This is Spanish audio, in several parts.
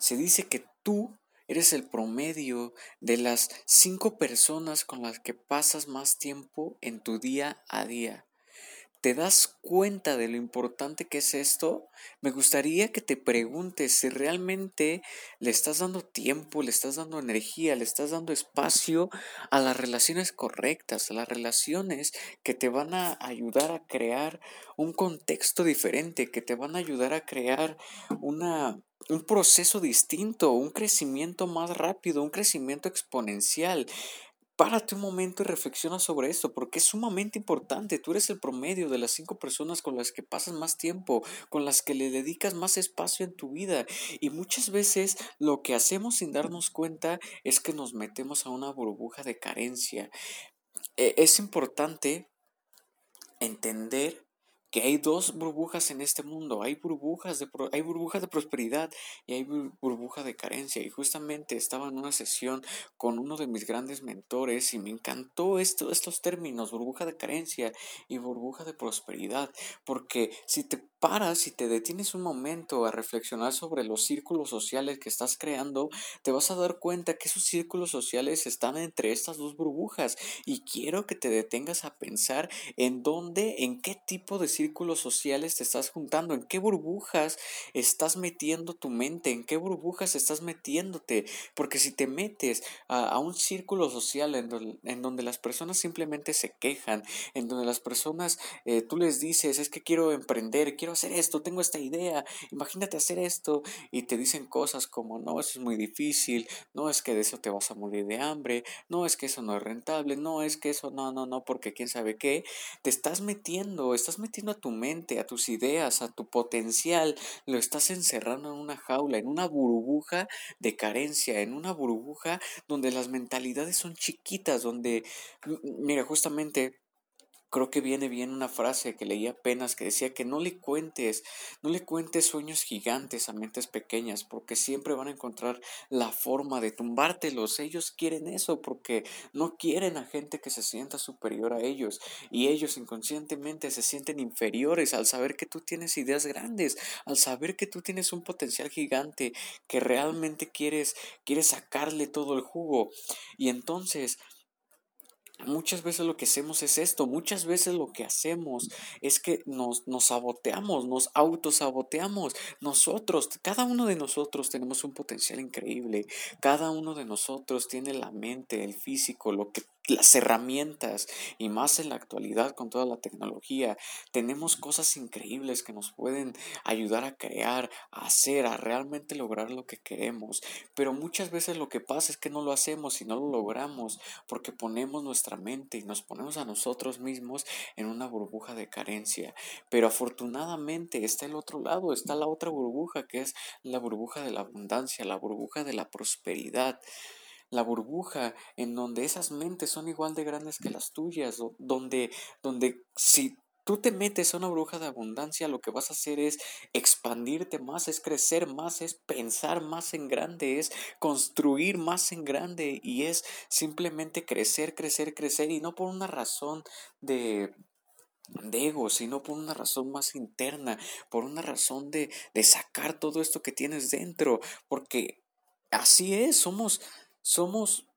Se dice que tú eres el promedio de las cinco personas con las que pasas más tiempo en tu día a día. ¿Te das cuenta de lo importante que es esto? Me gustaría que te preguntes si realmente le estás dando tiempo, le estás dando energía, le estás dando espacio a las relaciones correctas, a las relaciones que te van a ayudar a crear un contexto diferente, que te van a ayudar a crear una, un proceso distinto, un crecimiento más rápido, un crecimiento exponencial párate un momento y reflexiona sobre esto, porque es sumamente importante. Tú eres el promedio de las cinco personas con las que pasas más tiempo, con las que le dedicas más espacio en tu vida. Y muchas veces lo que hacemos sin darnos cuenta es que nos metemos a una burbuja de carencia. E, es importante entender que hay dos burbujas en este mundo, hay burbujas de, hay burbujas de prosperidad y hay burbuja de carencia. Y justamente estaba en una sesión con uno de mis grandes mentores y me encantó esto, estos términos, burbuja de carencia y burbuja de prosperidad, porque si te paras y te detienes un momento a reflexionar sobre los círculos sociales que estás creando, te vas a dar cuenta que esos círculos sociales están entre estas dos burbujas y quiero que te detengas a pensar en dónde, en qué tipo de círculos sociales te estás juntando, en qué burbujas estás metiendo tu mente, en qué burbujas estás metiéndote, porque si te metes a, un círculo social en, donde las personas simplemente se quejan, en donde las personas, eh, tú les dices, es que quiero emprender, quiero hacer esto, tengo esta idea, imagínate hacer esto, y te dicen cosas como, no, eso es muy difícil, no es que de eso te vas a morir de hambre, no es que eso no es rentable, no es que eso, no, no, no, porque quién sabe qué, te estás metiendo, estás metiendo a tu mente, a tus ideas, a tu potencial, lo estás encerrando en una jaula, en una burbuja de carencia, en una burbuja donde las mentalidades son chiquitas, donde, mira, justamente creo que viene bien una frase que leí apenas que decía que no le cuentes, no le cuentes sueños gigantes a mentes pequeñas, porque siempre van a encontrar la forma de tumbártelos. Ellos quieren eso porque no quieren a gente que se sienta superior a ellos y ellos inconscientemente se sienten inferiores al saber que tú tienes ideas grandes, al saber que tú tienes un potencial gigante que realmente quieres quieres sacarle todo el jugo. Y entonces Muchas veces lo que hacemos es esto, muchas veces lo que hacemos es que nos, nos saboteamos, nos autosaboteamos. Nosotros, cada uno de nosotros tenemos un potencial increíble, cada uno de nosotros tiene la mente, el físico, lo que las herramientas y más en la actualidad con toda la tecnología, tenemos cosas increíbles que nos pueden ayudar a crear, a hacer, a realmente lograr lo que queremos. Pero muchas veces lo que pasa es que no lo hacemos y no lo logramos porque ponemos nuestra mente y nos ponemos a nosotros mismos en una burbuja de carencia. Pero afortunadamente está el otro lado, está la otra burbuja que es la burbuja de la abundancia, la burbuja de la prosperidad la burbuja en donde esas mentes son igual de grandes que las tuyas, donde, donde si tú te metes a una burbuja de abundancia, lo que vas a hacer es expandirte más, es crecer más, es pensar más en grande, es construir más en grande y es simplemente crecer, crecer, crecer y no por una razón de de ego, sino por una razón más interna, por una razón de, de sacar todo esto que tienes dentro, porque así es, somos, somos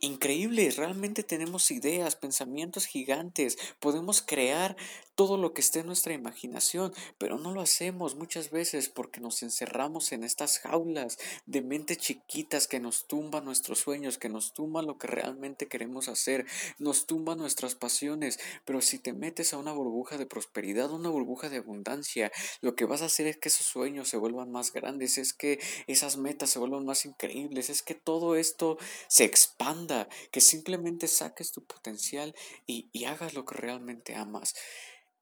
increíbles, realmente tenemos ideas, pensamientos gigantes, podemos crear todo lo que esté en nuestra imaginación, pero no lo hacemos muchas veces porque nos encerramos en estas jaulas de mentes chiquitas que nos tumban nuestros sueños, que nos tumban lo que realmente queremos hacer, nos tumban nuestras pasiones, pero si te metes a una burbuja de prosperidad, una burbuja de abundancia, lo que vas a hacer es que esos sueños se vuelvan más grandes, es que esas metas se vuelvan más increíbles, es que todo esto se que simplemente saques tu potencial y, y hagas lo que realmente amas.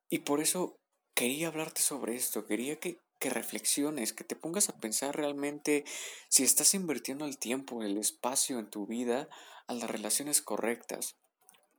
Y por eso quería hablarte sobre esto, quería que, que reflexiones, que te pongas a pensar realmente si estás invirtiendo el tiempo, el espacio en tu vida a las relaciones correctas.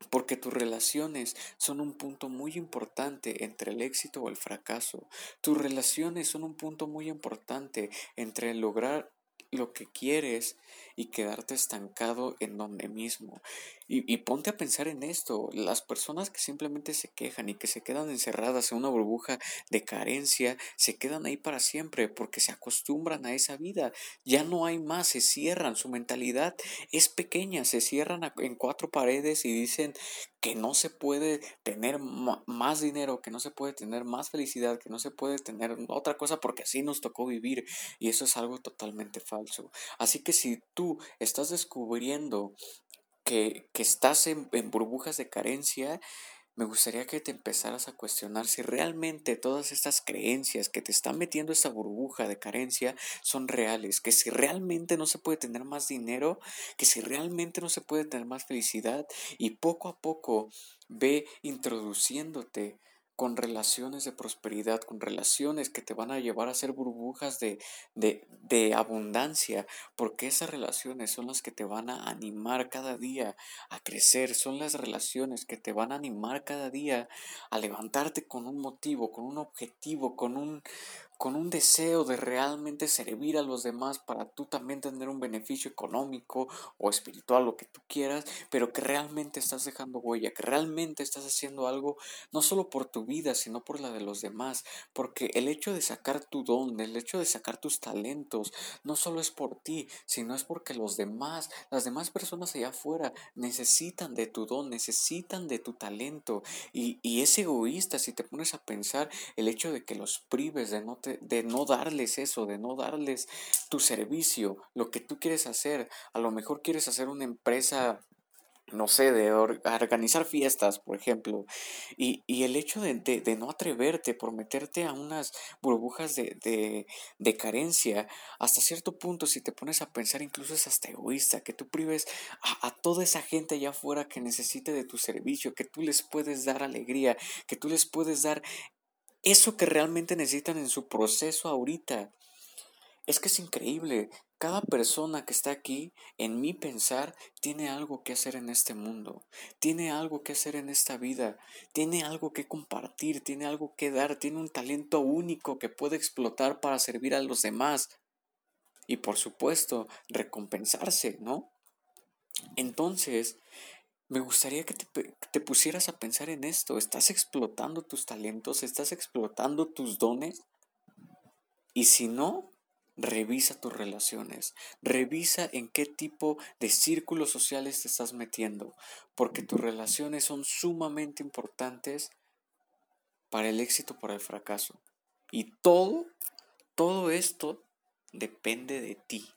Porque tus relaciones son un punto muy importante entre el éxito o el fracaso. Tus relaciones son un punto muy importante entre lograr lo que quieres y quedarte estancado en donde mismo. Y, y, ponte a pensar en esto, las personas que simplemente se quejan y que se quedan encerradas en una burbuja de carencia, se quedan ahí para siempre porque se acostumbran a esa vida, ya no hay más, se cierran, su mentalidad es pequeña, se cierran en cuatro paredes y dicen que no se puede tener más dinero, que no se puede tener más felicidad, que no se puede tener otra cosa porque así nos tocó vivir y eso es algo totalmente falso. Así que si tú estás descubriendo que, estás en, en burbujas de carencia, me gustaría que te empezaras a cuestionar si realmente todas estas creencias que te están metiendo esa burbuja de carencia son reales, que si realmente no se puede tener más dinero, que si realmente no se puede tener más felicidad y poco a poco ve introduciéndote con relaciones de prosperidad, con relaciones que te van a llevar a ser burbujas de, de, de, abundancia, porque esas relaciones son las que te van a animar cada día a crecer, son las relaciones que te van a animar cada día a levantarte con un motivo, con un objetivo, con un, con un deseo de realmente servir a los demás para tú también tener un beneficio económico o espiritual, lo que tú quieras, pero que realmente estás dejando huella, que realmente estás haciendo algo no solo por tu vida, sino por la de los demás, porque el hecho de sacar tu don, el hecho de sacar tus talentos, no solo es por ti, sino es porque los demás, las demás personas allá afuera necesitan de tu don, necesitan de tu talento. Y, y es egoísta si te pones a pensar el hecho de que los prives de no de no darles eso, de no darles tu servicio, lo que tú quieres hacer. A lo mejor quieres hacer una empresa no sé, de organizar fiestas, por ejemplo, y, el hecho de, no atreverte por meterte a unas burbujas de, de, carencia, hasta cierto punto, si te pones a pensar, incluso es hasta egoísta, que tú prives a, a, toda esa gente allá afuera que necesite de tu servicio, que tú les puedes dar alegría, que tú les puedes dar eso que realmente necesitan en su proceso ahorita. Es que es increíble. Cada persona que está aquí, en mi pensar, tiene algo que hacer en este mundo, tiene algo que hacer en esta vida, tiene algo que compartir, tiene algo que dar, tiene un talento único que puede explotar para servir a los demás y por supuesto recompensarse, ¿no? Entonces, me gustaría que te, pusieras a pensar en esto. ¿Estás explotando tus talentos? ¿Estás explotando tus dones? Y si no, revisa tus relaciones. Revisa en qué tipo de círculos sociales te estás metiendo. Porque tus relaciones son sumamente importantes para el éxito para el fracaso. Y todo, todo esto depende de ti.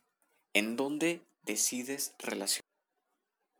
En dónde decides relacionar.